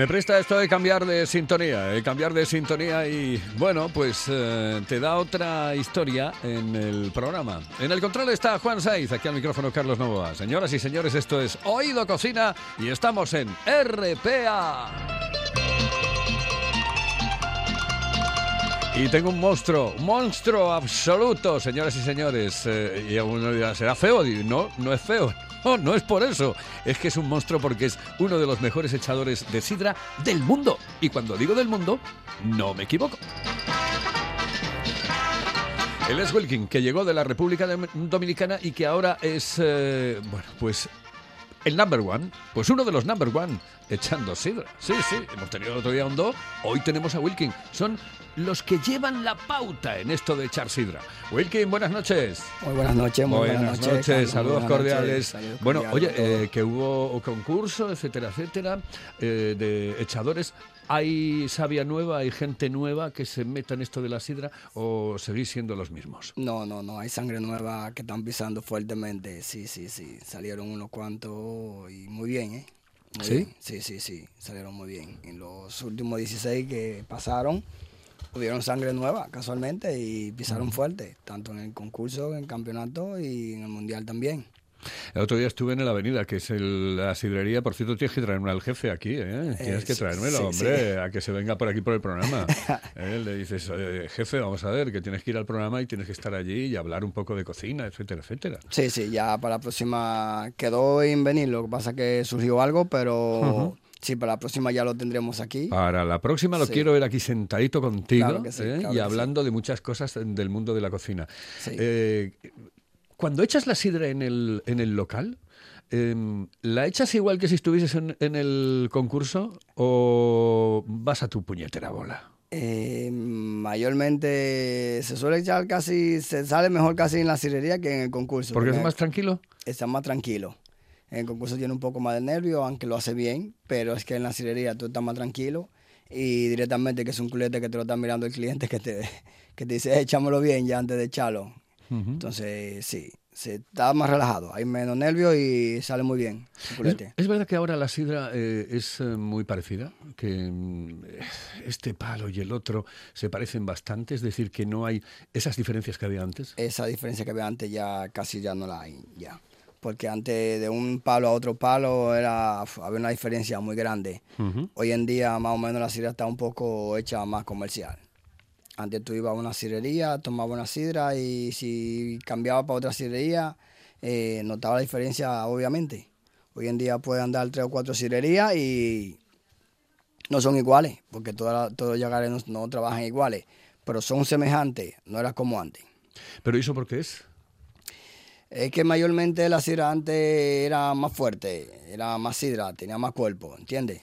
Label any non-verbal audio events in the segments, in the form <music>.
Me presta esto de cambiar de sintonía, de cambiar de sintonía y bueno, pues eh, te da otra historia en el programa. En el control está Juan Saiz, aquí al micrófono Carlos Novoa. Señoras y señores, esto es Oído Cocina y estamos en RPA. Y tengo un monstruo, monstruo absoluto, señoras y señores. Eh, y uno dirá, ¿será feo? No, no es feo. No, no es por eso. Es que es un monstruo porque es uno de los mejores echadores de sidra del mundo. Y cuando digo del mundo, no me equivoco. Él es Wilkin, que llegó de la República Dominicana y que ahora es, eh, bueno, pues el number one, pues uno de los number one echando sidra. Sí, sí, hemos tenido el otro día un do, hoy tenemos a Wilkin. Son los que llevan la pauta en esto de echar sidra. Wilkin, buenas noches. Muy buenas noches, muy buenas, noches. saludos cordiales. bueno, oye, eh, que hubo concurso, etcétera, etcétera, eh, de echadores. ¿Hay sabia nueva, hay gente nueva que se meta en esto de la sidra o seguís siendo los mismos? No, no, no, hay sangre nueva que están pisando fuertemente. Sí, sí, sí. Salieron unos cuantos y muy bien, ¿eh? ¿Sí? Sí, sí, sí. Salieron muy bien. En los últimos 16 que pasaron, tuvieron sangre nueva casualmente y pisaron fuerte, tanto en el concurso, en el campeonato y en el mundial también. El otro día estuve en la avenida, que es la sidrería. Por cierto, tienes que traerme al jefe aquí, ¿eh? Tienes que traérmelo, hombre, a que se venga por aquí por el programa. <laughs> ¿Eh? Le dices, jefe, vamos a ver, que tienes que ir al programa y tienes que estar allí y hablar un poco de cocina, etcétera, etcétera. Sí, sí, ya para la próxima quedó en venir. Lo que pasa que surgió algo, pero... Sí, para la próxima ya lo tendremos aquí. Para la próxima lo quiero ver aquí sentadito contigo ¿eh? y hablando de muchas cosas del mundo de la cocina. Eh, cuando echas la sidra en el, en el local, em, ¿la echas igual que si estuvieses en, el concurso o vas a tu puñetera bola? Eh, mayormente se suele echar casi, se sale mejor casi en la sidrería que en el concurso. ¿Porque es más tranquilo? Está más tranquilo. En el concurso tiene un poco más de nervio, aunque lo hace bien, pero es que en la cirería tú estás más tranquilo y directamente que es un culete que te lo está mirando el cliente que te, <laughs> que te dice, echámoslo bien ya antes de echarlo. Entonces, sí, se está más relajado, hay menos nervios y sale muy bien. ¿Es, verdad que ahora la sidra eh, es eh, muy parecida? Que mm, este palo y el otro se parecen bastante, es decir, que no hay esas diferencias que había antes. Esa diferencia que había antes ya casi ya no la hay, ya. Porque antes de un palo a otro palo era había una diferencia muy grande. Hoy en día más o menos la sidra está un poco hecha más comercial. Antes tú ibas a una sidrería, tomabas una sidra y si cambiaba para otra sidrería, eh, notaba la diferencia, obviamente. Hoy en día puedes andar tres o cuatro sidrerías y no son iguales, porque todos los yagares no, trabajan iguales, pero son semejantes, no era como antes. ¿Pero eso por qué es? Es que mayormente la sidra antes era más fuerte, era más sidra, tenía más cuerpo, ¿entiendes?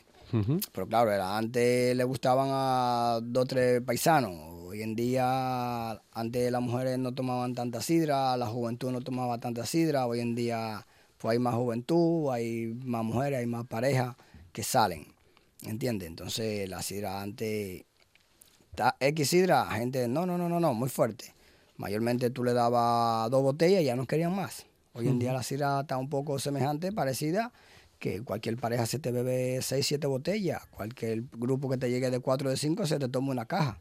Pero claro, era, antes le gustaban a dos o tres paisanos, Hoy en día, antes las mujeres no tomaban tanta sidra, la juventud no tomaba tanta sidra, hoy en día pues hay más juventud, hay más mujeres, hay más parejas que salen, ¿entiendes? Entonces la sidra antes, X sidra, gente, no, no, no, no, no, muy fuerte. Mayormente tú le dabas dos botellas y ya no querían más. Hoy en día la sidra está un poco semejante, parecida, que cualquier pareja se te bebe seis, siete botellas, cualquier grupo que te llegue de cuatro, de cinco, se te toma una caja.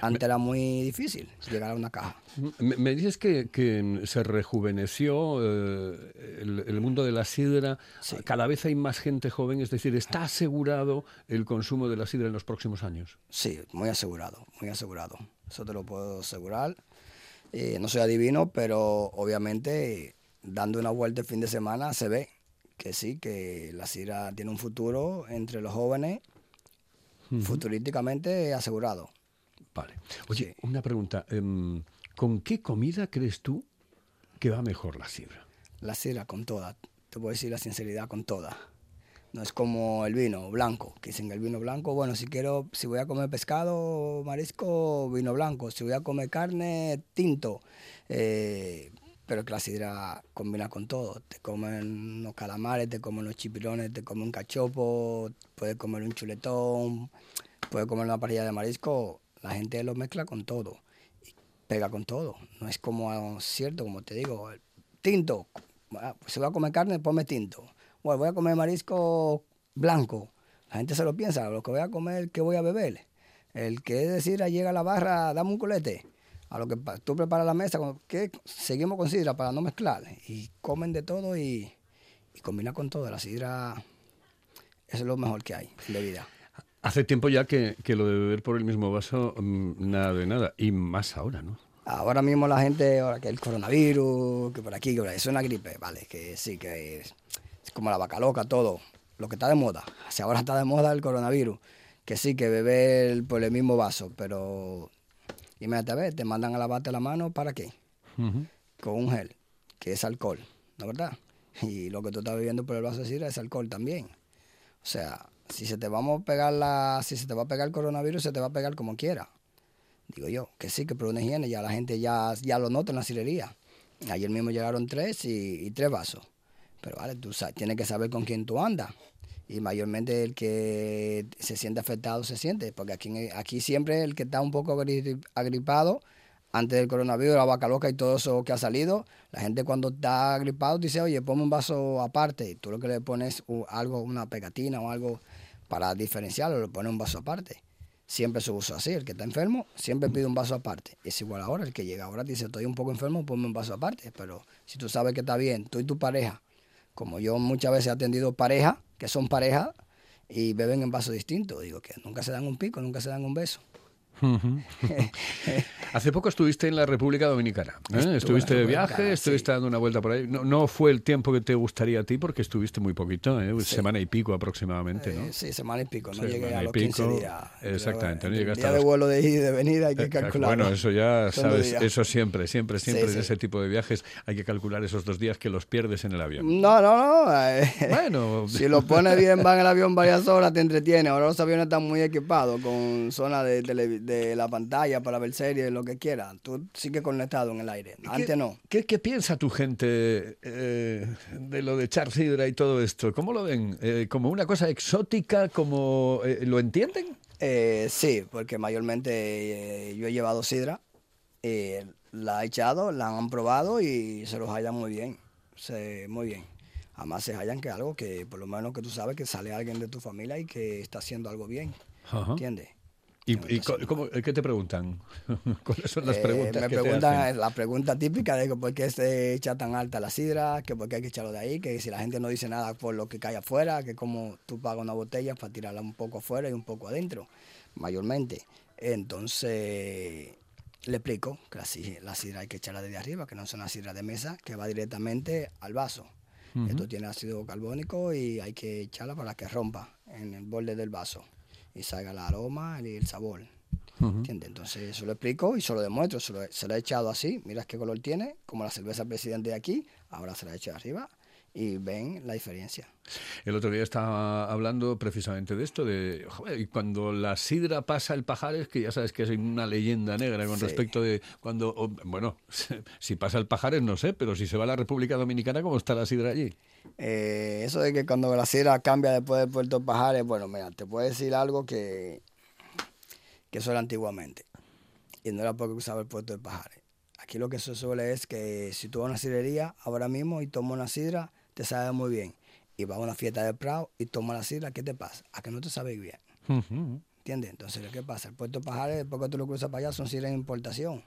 Antes era muy difícil llegar a una caja. Me, dices que, se rejuveneció eh, el, mundo de la sidra. Cada vez hay más gente joven, es decir, ¿está asegurado el consumo de la sidra en los próximos años? Sí, muy asegurado, muy asegurado. Eso te lo puedo asegurar. Eh, no soy adivino, pero obviamente dando una vuelta el fin de semana se ve que sí, que la sidra tiene un futuro entre los jóvenes, futurísticamente asegurado. Vale. Oye, una pregunta. Em, ¿Con qué comida crees tú que va mejor la sidra? La sidra con toda. Te puedo decir la sinceridad con toda. No es como el vino blanco, que dicen el vino blanco, bueno, si quiero, si voy a comer pescado, marisco, vino blanco. Si voy a comer carne, tinto. Eh, pero que la sidra combina con todo. Te comen los calamares, te comen los chipirones, te comen un cachopo, puedes comer un chuletón, puedes comer una parrilla de marisco. La gente lo mezcla con todo y pega con todo. No es como cierto, como te digo, tinto. Ah, pues si voy a comer carne, ponme tinto. Bueno, voy a comer marisco blanco. La gente se lo piensa, lo que voy a comer, ¿qué voy a beber? El que es decir, llega a la barra, dame un culete a lo que tú preparas la mesa, que seguimos con sidra para no mezclar. Y comen de todo y, y combina con todo. La sidra es lo mejor que hay en bebida. Hace tiempo ya que, que, lo de beber por el mismo vaso, mm, nada de nada. Y más ahora, ¿no? Ahora mismo la gente, ahora que el coronavirus, que por aquí, que por ahí, es una gripe, vale, que sí, que es, como la vaca loca, todo, lo que está de moda. <laughs> Si ahora está de moda el coronavirus, que sí, que beber por el mismo vaso, pero Imagínate, a ver, te mandan a lavarte la mano, ¿para qué? Con un gel, que es alcohol, ¿no verdad? Y lo que tú estás bebiendo por el vaso de sidra es alcohol también. O sea, si se te vamos a pegar la, si se te va a pegar el coronavirus, se te va a pegar como quiera. Digo yo, que sí, que por una higiene ya la gente ya, ya lo nota en la cirería. Ayer mismo llegaron tres y, y tres vasos. Pero vale, tú sabes, tienes que saber con quién tú andas y mayormente el que se siente afectado se siente, porque aquí, aquí siempre el que está un poco agripado, antes del coronavirus, la vaca loca y todo eso que ha salido, la gente cuando está agripado dice, oye, ponme un vaso aparte, y tú lo que le pones algo, una pegatina o algo para diferenciarlo, le pones un vaso aparte. Siempre se usa así, el que está enfermo siempre pide un vaso aparte. Es igual ahora, el que llega ahora dice, estoy un poco enfermo, ponme un vaso aparte, pero si tú sabes que está bien, tú y tu pareja, como yo muchas veces he atendido pareja, que son pareja y beben en vasos distintos. Digo que nunca se dan un pico, nunca se dan un beso. <laughs> Hace poco estuviste en la República Dominicana. ¿eh? Estuviste de viaje, estuviste dando una vuelta por ahí. No, no, fue el tiempo que te gustaría a ti porque estuviste muy poquito, ¿eh? semana y pico aproximadamente, ¿no? Eh, sí, semana y pico. No llegué a los 15 días. Exactamente. No el día de vuelo de ida y de venida hay que calcular. Bueno, eso ya <laughs> sabes, eso siempre, siempre, siempre en ese tipo de viajes hay que calcular esos dos días que los pierdes en el avión. No, no, no. Eh, <laughs> bueno. si lo pones bien, va en el avión varias horas, te entretiene. Ahora los aviones están muy equipados con zona de, de la pantalla para ver series, lo que quieras. Tú sigues conectado en el aire. Antes no. ¿qué, ¿qué, piensa tu gente eh, de lo de echar sidra y todo esto? ¿Cómo lo ven? Eh, ¿Como una cosa exótica? como eh, ¿Lo entienden? sí, porque mayormente yo he llevado sidra, la he echado, la han probado y se los hallan muy bien. muy bien. Además se hallan que algo que por lo menos que tú sabes que sale alguien de tu familia y que está haciendo algo bien. ¿Entiendes? ¿Y, qué te preguntan? <laughs> ¿Cuáles son las eh, preguntas? me que preguntan la pregunta típica de por qué se echa tan alta la sidra, que por qué hay que echarlo de ahí, que si la gente no dice nada por lo que cae afuera, que como tú pagas una botella para tirarla un poco afuera y un poco adentro, mayormente. Entonces le explico que la, sidra hay que echarla desde arriba, que no es una sidra de mesa, que va directamente al vaso. Esto tiene ácido carbónico y hay que echarla para que rompa en el borde del vaso y salga el aroma y el sabor. ¿Entiendes? Entonces eso lo explico y se lo demuestro. Se lo, se lo, he echado así, mira qué color tiene, como la cerveza presidente de aquí, ahora se la he echado arriba y ven la diferencia. El otro día estaba hablando precisamente de esto, de joder, cuando la sidra pasa el pajares, que ya sabes que es una leyenda negra con respecto de cuando, bueno, <laughs> si pasa el pajares no sé, pero si se va a la República Dominicana, ¿cómo está la sidra allí? Eh, eso de que cuando la sidra cambia después de Puerto Pajares, bueno, mira, te puedo decir algo que, que eso era antiguamente, y no era porque usaba el Puerto de Pajares. Aquí lo que se suele es que si tú vas a una sidrería ahora mismo y tomas una sidra, te sabe muy bien. Y vas a una fiesta de Prado y tomas la sidra, ¿qué te pasa? A que no te sabe bien. ¿Entiendes? Entonces, ¿qué pasa? El puerto Pajares, después que tú lo cruzas para allá, son sidras de importación.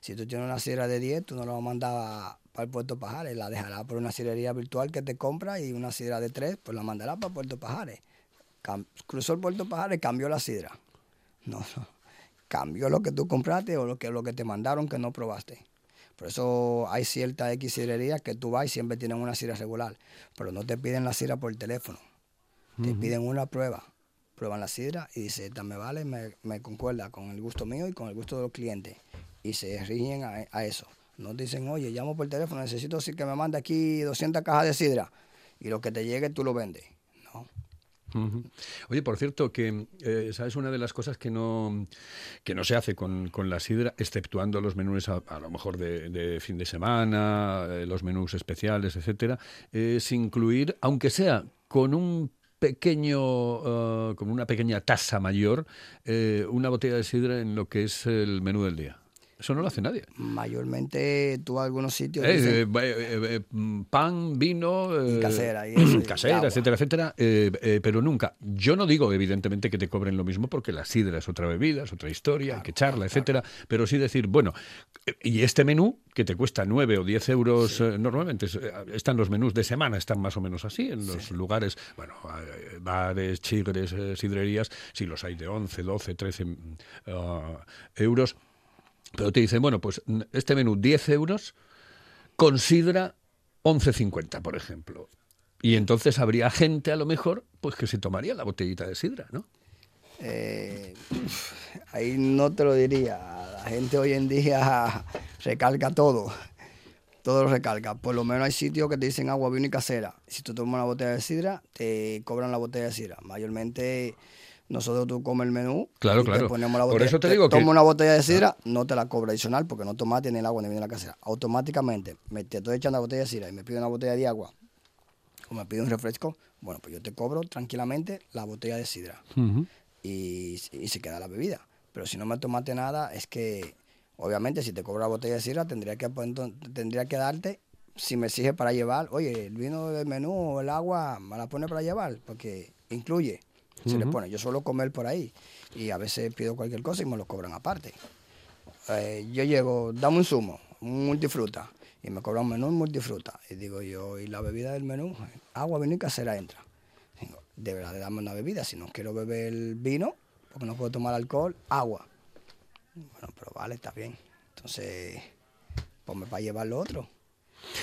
Si tú tienes una sidra de 10, tú no la vas a mandar para el puerto Pajares, la dejarás por una sidrería virtual que te compra y una sidra de 3, pues la mandarás para Puerto Pajares. cruzó el puerto Pajares, cambió la sidra. No, no. Cambió lo que tú compraste o lo que, lo que te mandaron que no probaste. Por eso hay ciertas X que tú vas y siempre tienen una sidra regular, pero no te piden la sidra por el teléfono. Te piden una prueba. Prueban la sidra y dice, esta me vale, me, concuerda con el gusto mío y con el gusto de los clientes. Y se rigen a, eso. No dicen, oye, llamo por teléfono, necesito que me mande aquí 200 cajas de sidra. Y lo que te llegue tú lo vendes. Ujú. Oye, por cierto, que eh, una de las cosas que no, que no se hace con, con la sidra, exceptuando los menús a, a lo mejor de, de fin de semana, eh, los menús especiales, etcétera, es incluir, aunque sea con un pequeño, eh, con una pequeña tasa mayor, eh, una botella de sidra en lo que es el menú del día. Eso no lo hace nadie. Mayormente tú a algunos sitios Eh, dicen- eh, eh, pan, vino, eh, casera y <clears throat> eso, y casera, etcétera, etcétera, pero nunca. Yo no digo, evidentemente, que te cobren lo mismo porque la sidra es otra bebida, es otra historia, hay que echarla, etcétera, pero sí decir, bueno, y este menú que te cuesta 9 o 10 euros, normalmente es- están los menús de semana, están más o menos así, en los lugares, bueno, bares, chigres, sidrerías, si los hay de 11, 12, 13 mm, ah, euros. Pero te dicen, bueno, pues este menú 10 euros, con sidra 11.50, por ejemplo. Y entonces habría gente, a lo mejor, pues que se tomaría la botellita de sidra, ¿no? Eh, ahí no te lo diría. La gente hoy en día <laughs> recalca todo. Todo lo recalca. Por lo menos hay sitios que te dicen agua, vino y casera. Si tú tomas una botella de sidra, te cobran la botella de sidra. Mayormente nosotros tú comes el menú Claro, y te claro. ponemos la Por botella. eso te digo que- Toma una botella de sidra, no te la cobra adicional porque no tomaste ni el agua ni viene la casera. Automáticamente me te estoy echando la botella de sidra y me pido una botella de agua o me pido un refresco, bueno, pues yo te cobro tranquilamente la botella de sidra y, y se queda la bebida. Pero si no me tomaste nada, es que obviamente si te cobro la botella de sidra, tendría que, pues, tendría que darte, si me exige para llevar, oye, el vino del menú o el agua, me la pone para llevar, porque incluye. Se le pone, yo suelo comer por ahí y a veces pido cualquier cosa y me lo cobran aparte. Eh, yo llego, dame un zumo, un multifruta, y me cobran un menú un multifruta. Y digo yo, ¿y la bebida del menú? Agua, vino y casera entra. Digo, de darme una bebida, si no quiero beber vino, porque no puedo tomar alcohol, agua. Bueno, pero vale, está bien. Entonces, ponme para llevar lo otro.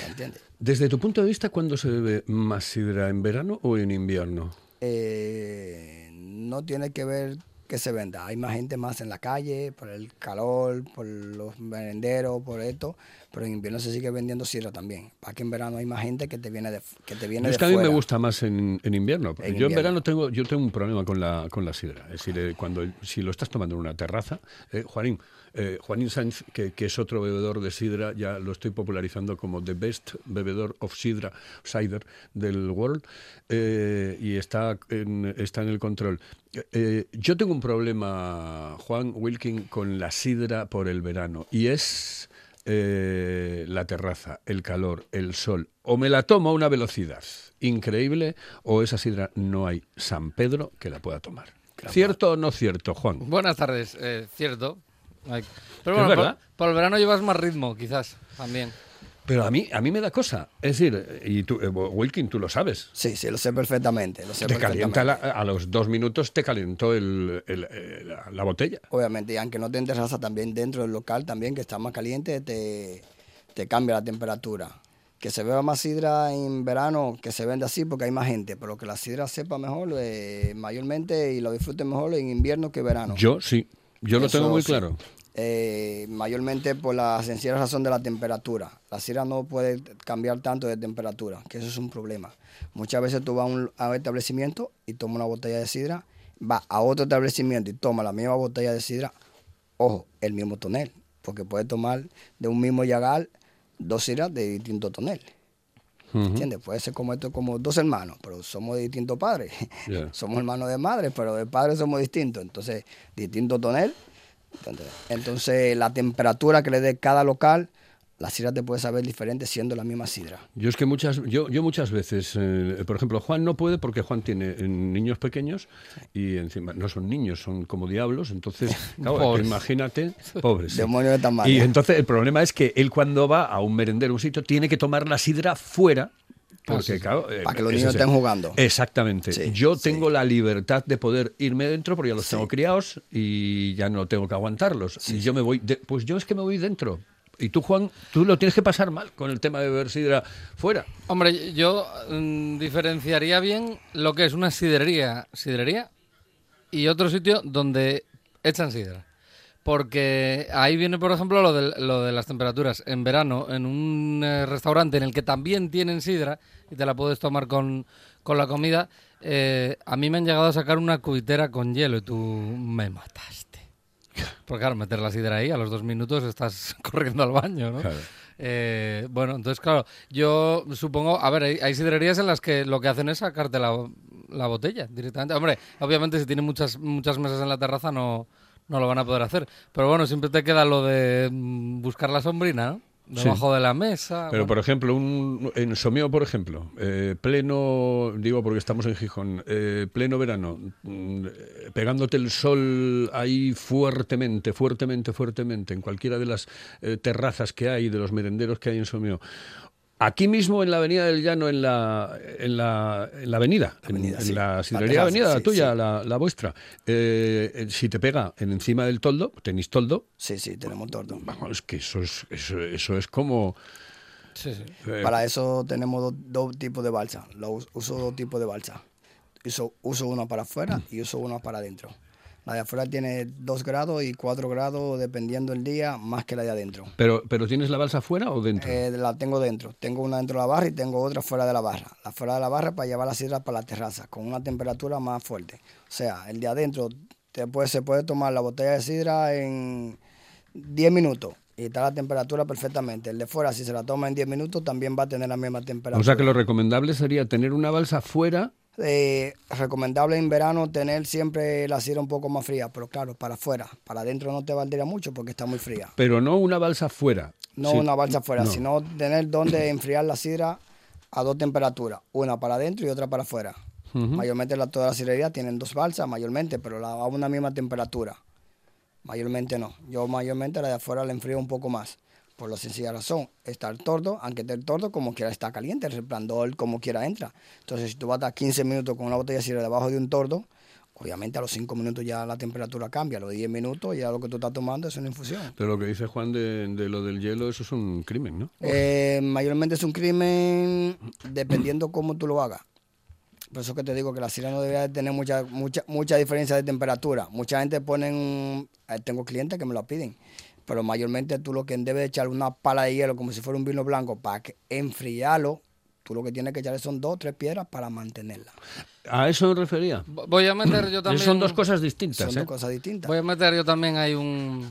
¿Me entiendes? Desde tu punto de vista, ¿cuándo se bebe más sidra? ¿En verano o en invierno? Eh, no tiene que ver que se venda. Hay más gente más en la calle, por el calor, por los merenderos, por esto. Pero en invierno se sigue vendiendo sidra también. Para que en verano hay más gente que te viene de, que te viene de es que a mí me gusta más en, en invierno. En yo en verano tengo, yo tengo un problema con la, con la sidra. Es decir, eh, cuando si lo estás tomando en una terraza, eh, Juanín, eh, Juanín que, que es otro bebedor de sidra, ya lo estoy popularizando como the best bebedor of sidra, cider del world, eh, y está en, está en el control. Yo tengo un problema, Juan Wilkin, con la sidra por el verano, y es eh, la terraza, el calor, el sol. O me la tomo a una velocidad increíble, o esa sidra no hay San Pedro que la pueda tomar. ¿Cierto o no cierto, Juan? Buenas tardes, eh, cierto. Pero bueno, por el verano llevas más ritmo, quizás, también. Pero a mí, a mí me da cosa. Es decir, y tú, eh, Wilkin, tú lo sabes. Sí, sí, lo sé perfectamente. Lo sé Te perfectamente. calienta la- a los dos minutos te calentó el- el- eh, la, la botella. Obviamente, y aunque no te terraza, también dentro del local, también que está más caliente, te, te cambia la temperatura. Que se beba más sidra en verano, que se vende así porque hay más gente, pero que la sidra sepa mejor, eh, mayormente, y lo disfruten mejor en invierno que verano. Yo sí, yo lo tengo muy sí. Eh, mayormente por la sencilla razón de la temperatura. La sidra no puede cambiar tanto de temperatura, que eso es un problema. Muchas veces tú vas a un, a un establecimiento y tomas una botella de sidra, vas a otro establecimiento y tomas la misma botella de sidra, ojo, el mismo tonel, porque puedes tomar de un mismo yagal dos sidras de distinto tonel. ¿Entiendes? Puede ser como esto, como dos hermanos, pero somos de distintos padres. <laughs> Somos hermanos de madre, pero de padre somos distintos. Entonces, distinto tonel. Entonces, la temperatura que le dé cada local, la sidra te puede saber diferente siendo la misma sidra. Yo es que muchas, yo, yo muchas veces, eh, por ejemplo, Juan no puede porque Juan tiene eh, niños pequeños y encima no son niños, son como diablos, entonces, <laughs> claro, Pobres. imagínate, <laughs> pobres. sí. Demonios de tamaño. Y entonces el problema es que él cuando va a un merendero, un sitio, tiene que tomar la sidra fuera. Porque, claro, eh, Para que los ese niños estén jugando. Exactamente. Sí, Yo sí. tengo la libertad de poder irme dentro porque ya los Sí. tengo criados y ya no tengo que aguantarlos. y yo me voy, de- pues yo es que me voy dentro. Y tú, Juan, tú lo tienes que pasar mal con el tema de beber sidra fuera. Hombre, yo mm, diferenciaría bien lo que es una sidrería, sidrería y otro sitio donde echan sidra. Porque ahí viene, por ejemplo, lo de, lo de las temperaturas. En verano, en un eh, restaurante en el que también tienen sidra y te la puedes tomar con, con la comida, eh, a mí me han llegado a sacar una cubitera con hielo y tú me mataste. Porque claro, meter la sidra ahí, a los dos minutos estás <laughs> corriendo al baño, ¿no? Claro. Eh, bueno, entonces, claro, yo supongo, a ver, hay, hay sidrerías en las que lo que hacen es sacarte la, la botella directamente. Hombre, obviamente si tienen muchas, muchas mesas en la terraza no, no lo van a poder hacer. Pero bueno, siempre te queda lo de mm, buscar la sombrina, ¿no? Debajo de la mesa. Pero, bueno. por ejemplo, un, en Someo, por ejemplo, eh, pleno, digo porque estamos en Gijón, eh, pleno verano, mm, eh, pegándote el sol ahí fuertemente, fuertemente, fuertemente, en cualquiera de las eh, terrazas que hay, de los merenderos que hay en Someo. Aquí mismo en la Avenida del Llano, en la, en la, en la avenida, en- Avenida, en, sí. la La sidrería avenida, la sí, tuya, sí. La, la vuestra, eh, eh, si te pega en encima del toldo, tenéis toldo, Sí, sí, tenemos tordo. vamos, es que eso es, eso, eso es como... Sí, sí. eh, Para eso tenemos dos, dos tipos de balsa. Lo us- uso dos tipos de balsa. Uso, uso una para afuera y uso una para adentro. La de afuera tiene 2 grados y 4 grados dependiendo el día, más que la de adentro. pero, pero ¿tienes la balsa fuera o dentro? Eh, la tengo dentro. Tengo una dentro de la barra y tengo otra fuera de la barra. La fuera de la barra para llevar la sidra para la terraza con una temperatura más fuerte. O sea, el de adentro te puede, se puede tomar la botella de sidra en 10 minutos y está la temperatura perfectamente. El de fuera, si se la toma en 10 minutos, también va a tener la misma temperatura. O sea que lo recomendable sería tener una balsa fuera, Eh, recomendable en verano tener siempre la sidra un poco más fría, pero claro, para afuera. Para adentro no te valdría mucho porque está muy fría. pero no una balsa fuera. No Sí, una balsa afuera, no. sino tener donde enfriar la sidra a dos temperaturas, una para adentro y otra para afuera. Mayormente la, todas las sidrerías tienen dos balsas, mayormente, pero la, a una misma temperatura. Mayormente no. Yo mayormente la de afuera la enfrío un poco más. Por la sencilla razón, está el tordo, aunque esté el tordo como quiera está caliente, el resplandor como quiera entra. Entonces, si tú vas a estar 15 minutos con una botella de sidra debajo de un tordo, obviamente a los 5 minutos ya la temperatura cambia, a los 10 minutos ya lo que tú estás tomando es una infusión. Pero lo que dice Juan de, de lo del hielo, eso es un crimen, ¿no? Eh, mayormente es un crimen dependiendo cómo tú lo hagas. Por eso que te digo que la sidra no debería de tener mucha, mucha, mucha diferencia de temperatura. Mucha gente ponen, eh, tengo clientes que me lo piden, pero mayormente tú lo que debes de echar una pala de hielo como si fuera un vino blanco para que enfriarlo. Tú lo que tienes que echarle son dos o tres piedras para mantenerla. A eso me refería. Vo- Voy a meter yo también. Son dos cosas distintas, Son ¿eh? dos cosas distintas. Voy a meter yo también ahí un,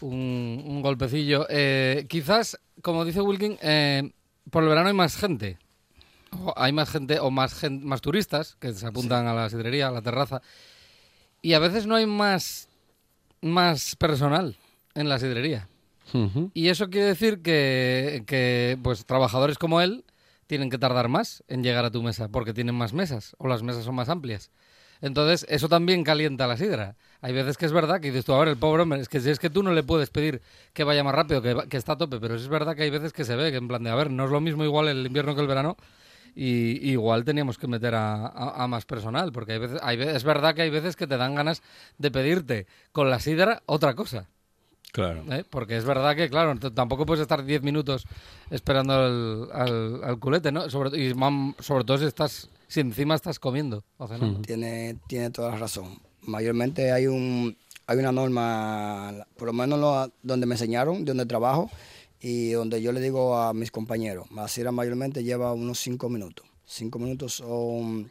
un, un golpecillo. Eh, quizás, como dice Wilkin, eh, por el verano hay más gente. O hay más gente o más, gen- más turistas que se apuntan a la sidrería, a la terraza. Y a veces no hay más, más personal en la sidrería. Y eso quiere decir que, que, pues trabajadores como él tienen que tardar más en llegar a tu mesa porque tienen más mesas o las mesas son más amplias. Entonces, eso también calienta la sidra. Hay veces que es verdad que dices tú, a ver, el pobre hombre, es que si es que tú no le puedes pedir que vaya más rápido, que, que está a tope, pero es verdad que hay veces que se ve que en plan de, a ver, no es lo mismo igual el invierno que el verano y igual teníamos que meter a, a- a más personal, porque hay veces, hay es verdad que hay veces que te dan ganas de pedirte con la sidra otra cosa. Claro. ¿eh? Porque es verdad que, claro, tampoco puedes estar 10 minutos esperando al, al- al culete, ¿no? Sobre, y sobre todo si estás si encima estás comiendo o cenando. Tiene, tiene toda la razón. Mayormente hay un hay una norma, por lo menos lo- donde me enseñaron, de donde trabajo y donde yo le digo a mis compañeros, la sidra mayormente lleva unos cinco minutos. Cinco minutos son...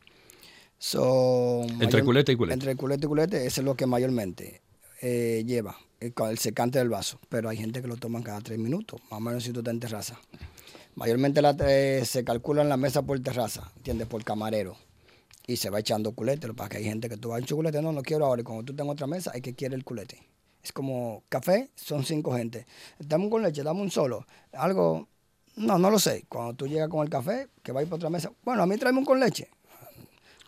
son Entre culete y culete. Entre culete y culete, eso es lo que mayormente eh, lleva, el, ca- el secante del vaso. Pero hay gente que lo toman cada tres minutos, más o menos si tú estás en terraza. Mayormente eh, se calcula en la mesa por terraza, ¿entiendes? Por camarero. Y se va echando culete, para que hay gente que tú vas a culete, no, no quiero ahora. Y cuando tú tengas otra mesa, hay que quiere el culete. Es como café, son cinco gente. Dame con leche, dame un solo. Algo, no, no lo sé. Cuando tú llegas con el café, que va a ir para otra mesa, bueno, a mí tráeme un con leche.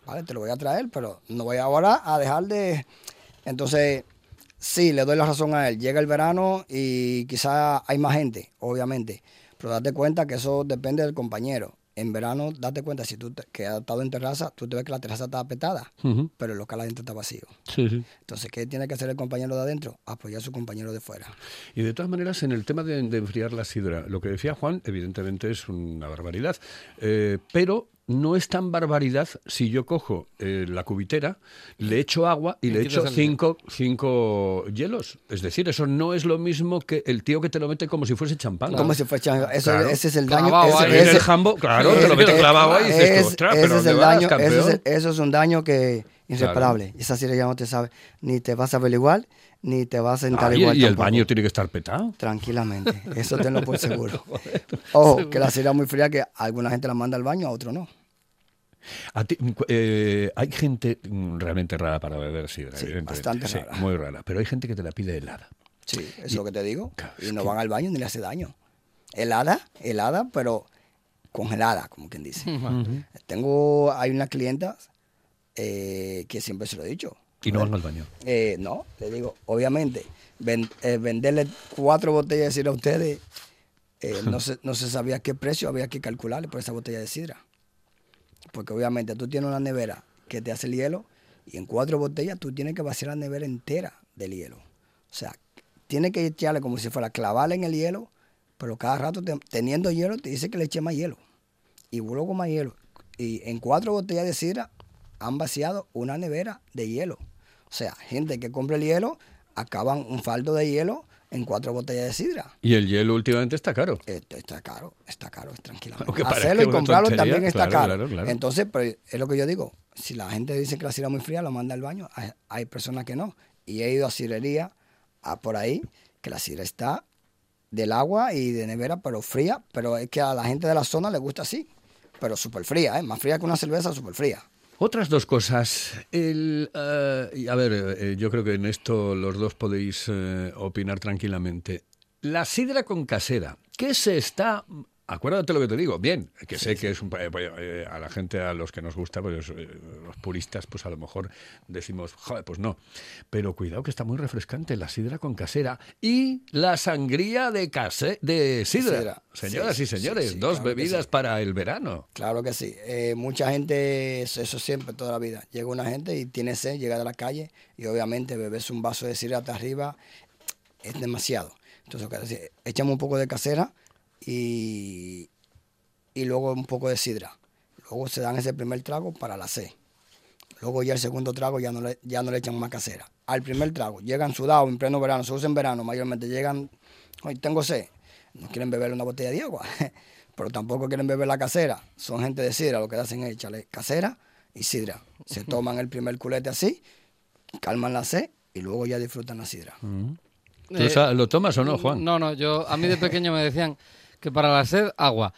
Vale, te lo voy a traer, pero no voy ahora a dejar de... Entonces, sí, le doy la razón a él. Llega el verano y quizá hay más gente, obviamente. Pero date cuenta que eso depende del compañero. En verano, date cuenta, si tú te- que has estado en terraza, tú te ves que la terraza está apretada, Ujú. pero el local adentro está vacío. Sí, sí. Entonces, ¿qué tiene que hacer el compañero de adentro? Apoyar a su compañero de fuera. Y de todas maneras, en el tema de, de enfriar la sidra, lo que decía Juan, evidentemente es una barbaridad. Eh, pero no es tan barbaridad si yo cojo eh, la cubitera, le echo agua y, le echo cinco, cinco hielos. Es decir, eso no es lo mismo que el tío que te lo mete como si fuese champán. Como si fuese champán. Ese es el daño. Ese, el jambo, claro, te lo mete clavado ahí y dices, ostras, pero es el daño, eso es un daño que irreparable. Esa serie ya no te sabe, ni te vas a ver igual, ni te vas a sentar igual. Y el baño tiene que estar petado. Tranquilamente, eso tenlo por <laughs> seguro. Ojo, que la es muy fría, que alguna gente la manda al baño, a otro no. Eh, hay gente mm, realmente rara para beber sidra, sí, Bastante rara. Muy rara, pero hay gente que te la pide helada. Sí, eso es lo que te digo. y no van al baño ni le hace daño. Helada, helada, pero congelada, como quien dice. <laughs> Tengo, hay una clienta eh, que siempre se lo he dicho. ¿Y no van al baño? Eh, no, le digo, obviamente, eh, venderle cuatro botellas de sidra a ustedes, <laughs> no, se, no se sabía qué precio había que calcularle por esa botella de sidra. Porque obviamente tú tienes una nevera que te hace el hielo y en cuatro botellas tú tienes que vaciar la nevera entera del hielo. O sea, tienes que echarle como si fuera clavarle en el hielo, pero cada rato teniendo hielo te dice que le eche más hielo. Y vuelvo más hielo. Y en cuatro botellas de sidra han vaciado una nevera de hielo. O sea, gente que compra el hielo, acaban un faldo de hielo en cuatro botellas de sidra. Y el hielo últimamente está caro. está caro, está caro, tranquilamente. <laughs> Hacerlo y comprarlo también está caro. Entonces, pues, es lo que yo digo. Si la gente dice que la sidra es muy fría, lo manda al baño. Hay, personas que no. Y he ido a sidrería a por ahí, que la sidra está del agua y de nevera, pero fría. Pero es que a la gente de la zona le gusta así. Pero súper fría, ¿eh? Más fría que una cerveza, súper fría. Otras dos cosas. El, eh, a ver, eh, yo creo que en esto los dos podéis eh, opinar tranquilamente. La sidra con casera, ¿qué se está Acuérdate lo que te digo, bien, que sé que es un, eh, pues, eh, a la gente, a los que nos gusta, pues eh, los puristas, pues a lo mejor decimos, joder, pues no. Pero cuidado que está muy refrescante la sidra con casera y la sangría de case, de sidra. Señoras y señores, dos bebidas para el verano. Claro que sí. mucha gente, eso siempre, toda la vida. Llega una gente y tiene sed, llega de la calle y obviamente bebes un vaso de sidra hasta arriba es demasiado. Entonces, echamos un poco de casera y, y luego un poco de sidra. Luego se dan ese primer trago para la C. Luego ya el segundo trago ya no le, ya no le echan más casera. Al primer trago, llegan sudados en pleno verano, se usa en verano, mayormente llegan, hoy tengo sed, no quieren beber una botella de agua, <laughs> pero tampoco quieren beber la casera. Son gente de sidra, lo que hacen es echarle casera y sidra. Se toman el primer culete así, calman la sed y luego ya disfrutan la sidra. Eh, ¿Lo tomas o no, Juan? No, no, yo a mí de pequeño me decían que para la sed, agua.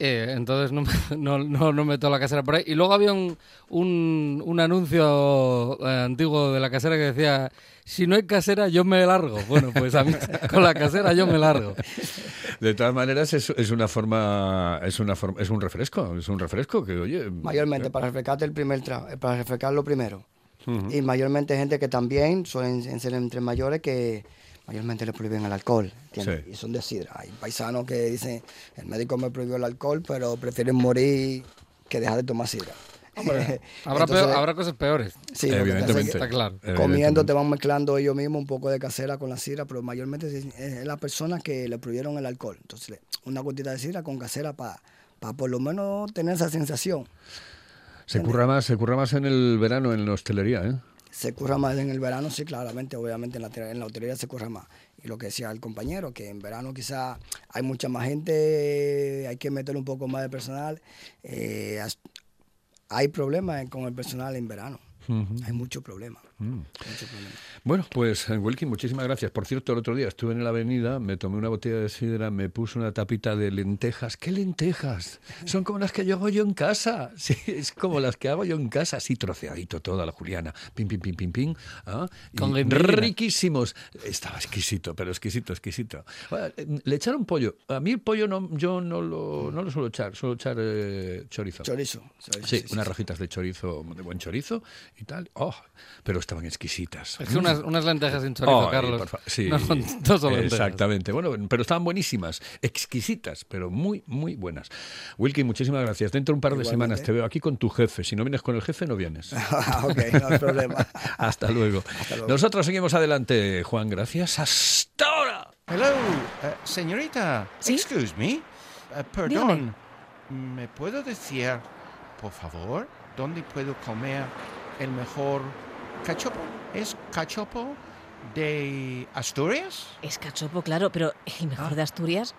Eh, entonces no, <laughs> no, no, no, meto la casera por ahí. Y luego había un, un, un anuncio eh, antiguo de la casera que decía, si no hay casera, yo me largo. Bueno, pues a mí <laughs> con la casera yo me largo. De todas maneras, es, es una forma, es una forma, es un refresco, es un refresco que, oye... Mayormente, para refrescarte el primer trago, para refrescarlo primero. Y mayormente gente que también suelen ser entre mayores que mayormente le prohíben el alcohol, Y son de sidra. Hay paisanos que dicen, el médico me prohibió el alcohol, pero prefieren morir que dejar de tomar sidra. <laughs> habrá, cosas peores. Sí, evidentemente. Está claro. Comiendo te van mezclando ellos mismos un poco de casera con la sidra, pero mayormente es la persona que le prohibieron el alcohol. Entonces, una gotita de sidra con casera para por lo menos tener esa sensación. Se curra más, se curra más en el verano en la hostelería, ¿eh? Se curra más en el verano, sí, claramente, obviamente en la, en la hotelería se curra más. Y lo que decía el compañero, que en verano quizá hay mucha más gente, hay que meter un poco más de personal. Eh, hay problemas con el personal en verano. Hay mucho problema. Mm. Bueno, pues eh, Wilkin, muchísimas gracias. Por cierto, el otro día estuve en la avenida, me tomé una botella de sidra, me puse una tapita de lentejas. ¿Qué lentejas? Son como las que yo hago yo en casa. <laughs> Sí, es como las que hago yo en casa, así troceadito toda la juliana. Pim, pim, pim, pim, pim. ¿ah? Con riquísimos. Estaba exquisito, pero exquisito, exquisito. le echaron pollo. A mí el pollo no, yo no lo, no lo suelo echar, suelo echar eh, chorizo. chorizo. Sí, unas rajitas de chorizo, de buen chorizo y tal. Oh, pero estaban exquisitas. Es unas, unas, lentejas sin chorizo, Carlos. Sí, no exactamente. Bueno, pero estaban buenísimas, exquisitas, pero muy, muy buenas. Wilkin, muchísimas gracias. Dentro de un par de semanas te veo aquí con tu jefe. Si no vienes con el jefe, no vienes. <laughs> ok, no hay problema. <laughs> Hasta luego. Nosotros seguimos adelante, Juan. Gracias. Hasta ahora. Hello, uh, señorita. Excuse me. Uh, perdón. ¿Me puedo decir por favor, ¿dónde puedo comer el mejor cachopo? ¿Es cachopo de Asturias? Es cachopo, claro, pero el mejor Ah. de Asturias,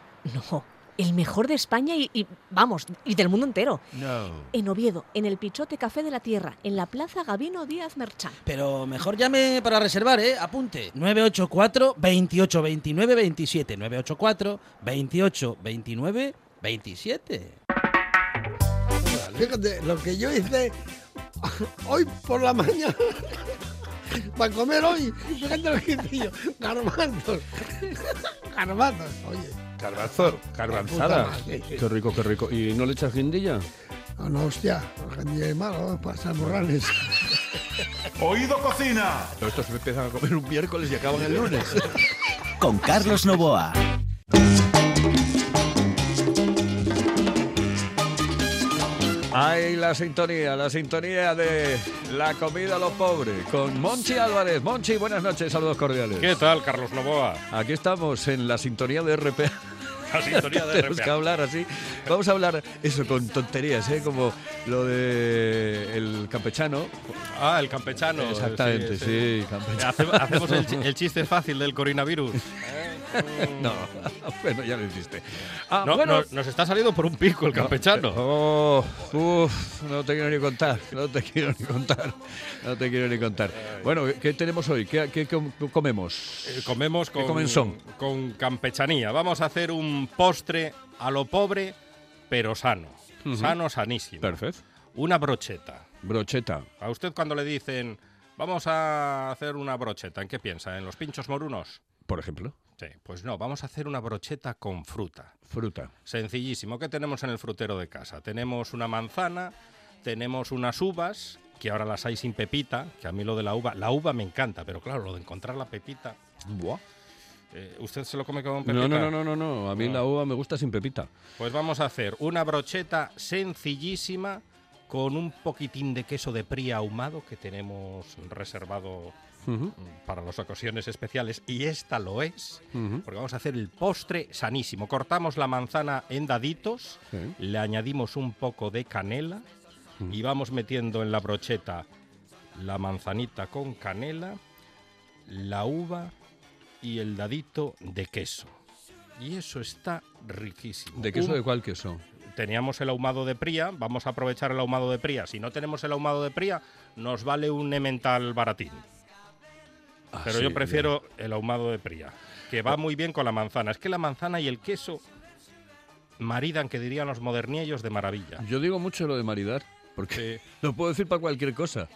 no. El mejor de España y, y, vamos, y del mundo entero. No. En Oviedo, en el Pichote Café de la Tierra, en la Plaza Gabino Díaz Merchán. Pero mejor llame para reservar, ¿eh? Apunte. 984 28 29 27. 984 28 29 27. Fíjate, lo que yo hice hoy por la mañana para comer hoy, fíjate lo que yo, garbanzos, garbanzos, oye, Garbanzo, garbanzada. Qué rico, qué rico. ¿Y no le echas guindilla? no, no, hostia, gente de malo, para salmorranes. Oído Cocina. Estos empiezan a comer un miércoles y acaban el lunes. Con Carlos Novoa. Ay, la sintonía, la sintonía de la comida a lo pobre con Monchi Álvarez. Monchi, buenas noches, saludos cordiales. ¿Qué tal, Carlos Novoa? Aquí estamos en la sintonía de RPA. La sintonía de <laughs> Tenemos que hablar así. Vamos a hablar eso con tonterías, ¿eh? como lo de el campechano. Ah, el campechano. Exactamente, sí, campechano. Hacemos el, <laughs> el chiste fácil del coronavirus. <laughs> <laughs> No, <laughs> bueno, ya lo hiciste. Ah, No, bueno. no, nos está saliendo por un pico el campechano. Oh, uf, no te quiero ni contar, no te quiero ni contar, no te quiero ni contar. Bueno, ¿qué tenemos hoy? ¿Qué, qué com- comemos? Eh, Comemos ¿Qué con, comenzón? con campechanía. Vamos a hacer un postre a lo pobre, pero sano. Sano, sanísimo. Perfecto. Una brocheta. Brocheta. A usted cuando le dicen, vamos a hacer una brocheta, ¿en qué piensa? ¿En los pinchos morunos? Por ejemplo, Sí, pues no, vamos a hacer una brocheta con fruta. fruta. Sencillísimo. ¿Qué tenemos en el frutero de casa? Tenemos una manzana, tenemos unas uvas, que ahora las hay sin pepita, que a mí lo de la uva, la uva me encanta, pero claro, lo de encontrar la pepita. eh, ¿Usted se lo come con pepita? No, no, no, no, no, no. A mí No. la uva me gusta sin pepita. Pues vamos a hacer una brocheta sencillísima con un poquitín de queso de pría ahumado que tenemos reservado mm, para las ocasiones especiales y esta lo es. Porque vamos a hacer el postre sanísimo. Cortamos la manzana en daditos, Sí. le añadimos un poco de canela y vamos metiendo en la brocheta la manzanita con canela, la uva y el dadito de queso. Y eso está riquísimo. ¿De queso Un- de cuál queso? Teníamos el ahumado de Pría, vamos a aprovechar el ahumado de Pría. Si no tenemos el ahumado de Pría, nos vale un Emmental baratín. Ah, Pero sí, yo prefiero el ahumado de Pría, que va muy bien con la manzana. Es que la manzana y el queso maridan, que dirían los moderniellos, de maravilla. Yo digo mucho lo de maridar, porque <laughs> lo puedo decir para cualquier cosa.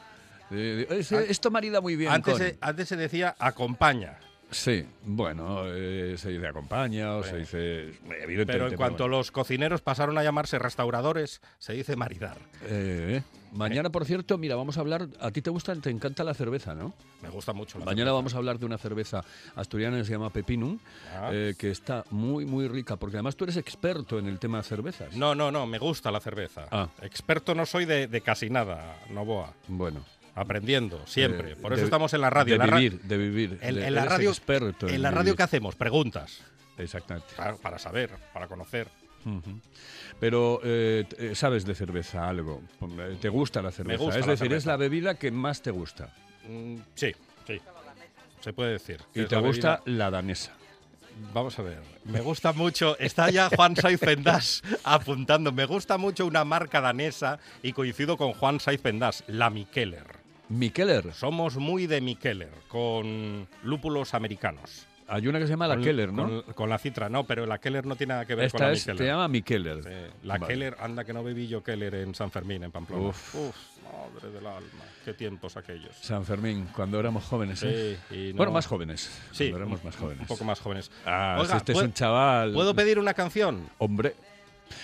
Eh, es- esto marida muy bien Antes con- se, antes se decía acompaña, Sí, bueno, eh, se dice acompaña o se dice... Evidentemente. pero en cuanto bueno. los cocineros pasaron a llamarse restauradores, se dice maridar. Eh, mañana, por cierto, mira, vamos a hablar... A ti te gusta, te encanta la cerveza, ¿no? Me gusta mucho. la Mañana cerveza. vamos a hablar de una cerveza asturiana que se llama Pepinum, Ah. eh, que está muy, muy rica, porque además tú eres experto en el tema de cervezas. No, no, no, me gusta la cerveza. Ah. Experto no soy de, de casi nada, Novoa. Bueno. Aprendiendo, siempre. eh, Por eso de- estamos en la radio. De En la ra- vivir, de vivir. En, la radio, experto en la radio vivir. ¿qué hacemos? Preguntas. Exactamente. Claro, para saber, para conocer. Pero eh, eh, sabes de cerveza algo. ¿Te gusta la cerveza? gusta es la decir, es la bebida que más te gusta. Mm, sí, sí. Se puede decir. Y te la gusta bebida- la danesa. Vamos a ver. Me gusta mucho. Está ya Juan Saiz <laughs> Pendas apuntando. Me gusta mucho una marca danesa y coincido con Juan Saiz Pendas, la Mikeller. Mikeller. Somos muy de Mikeller, con lúpulos americanos. Hay una que se llama la Con- Keller, ¿no? Con, con la citra, no, pero la Keller no tiene nada que ver con la es, Mikeller. se llama Mikeller. Sí, la Vale. Keller, anda que no bebí yo Keller en San Fermín, en Pamplona. Uf. Uf, madre del alma, qué tiempos aquellos. San Fermín, cuando éramos jóvenes. ¿eh? Sí, y no- Bueno, más jóvenes. Sí, cuando éramos más jóvenes. Un poco más jóvenes. Ah, Oiga, si este es ¿puedo- un chaval. ¿Puedo pedir una canción? Hombre.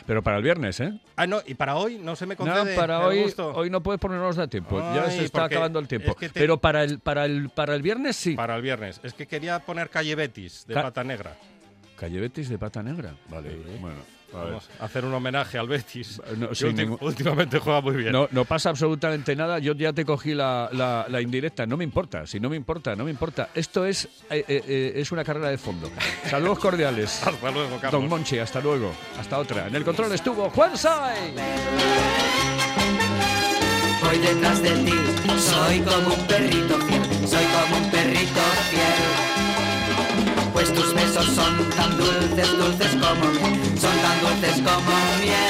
Pero para el viernes, ¿eh? Ah, no, y para hoy no se me No, concede. para el hoy, gusto. hoy no puedes ponernos de tiempo. ya se está acabando el tiempo. es que te- Pero para el, para el, para el viernes sí. Para el viernes. Es que quería poner Calle Betis, de Ca- pata negra. Calle Betis de pata negra. Vale, bueno. Vamos a hacer un homenaje al Betis. No, que ningún- Últimamente juega muy bien. No, no pasa absolutamente nada. Yo ya te cogí la, la- la indirecta. No me importa. Si no me importa, no me importa. Esto es, eh, eh, eh, es una carrera de fondo. Saludos cordiales. <laughs> Hasta luego, Carlos. Don Monchi, hasta luego. Hasta otra. En el control estuvo Juan Sai. voy detrás de ti. Soy como un perrito fiel, soy como un perrito fiel. Pues tus besos son tan dulces, dulces como miel, dulces como miel.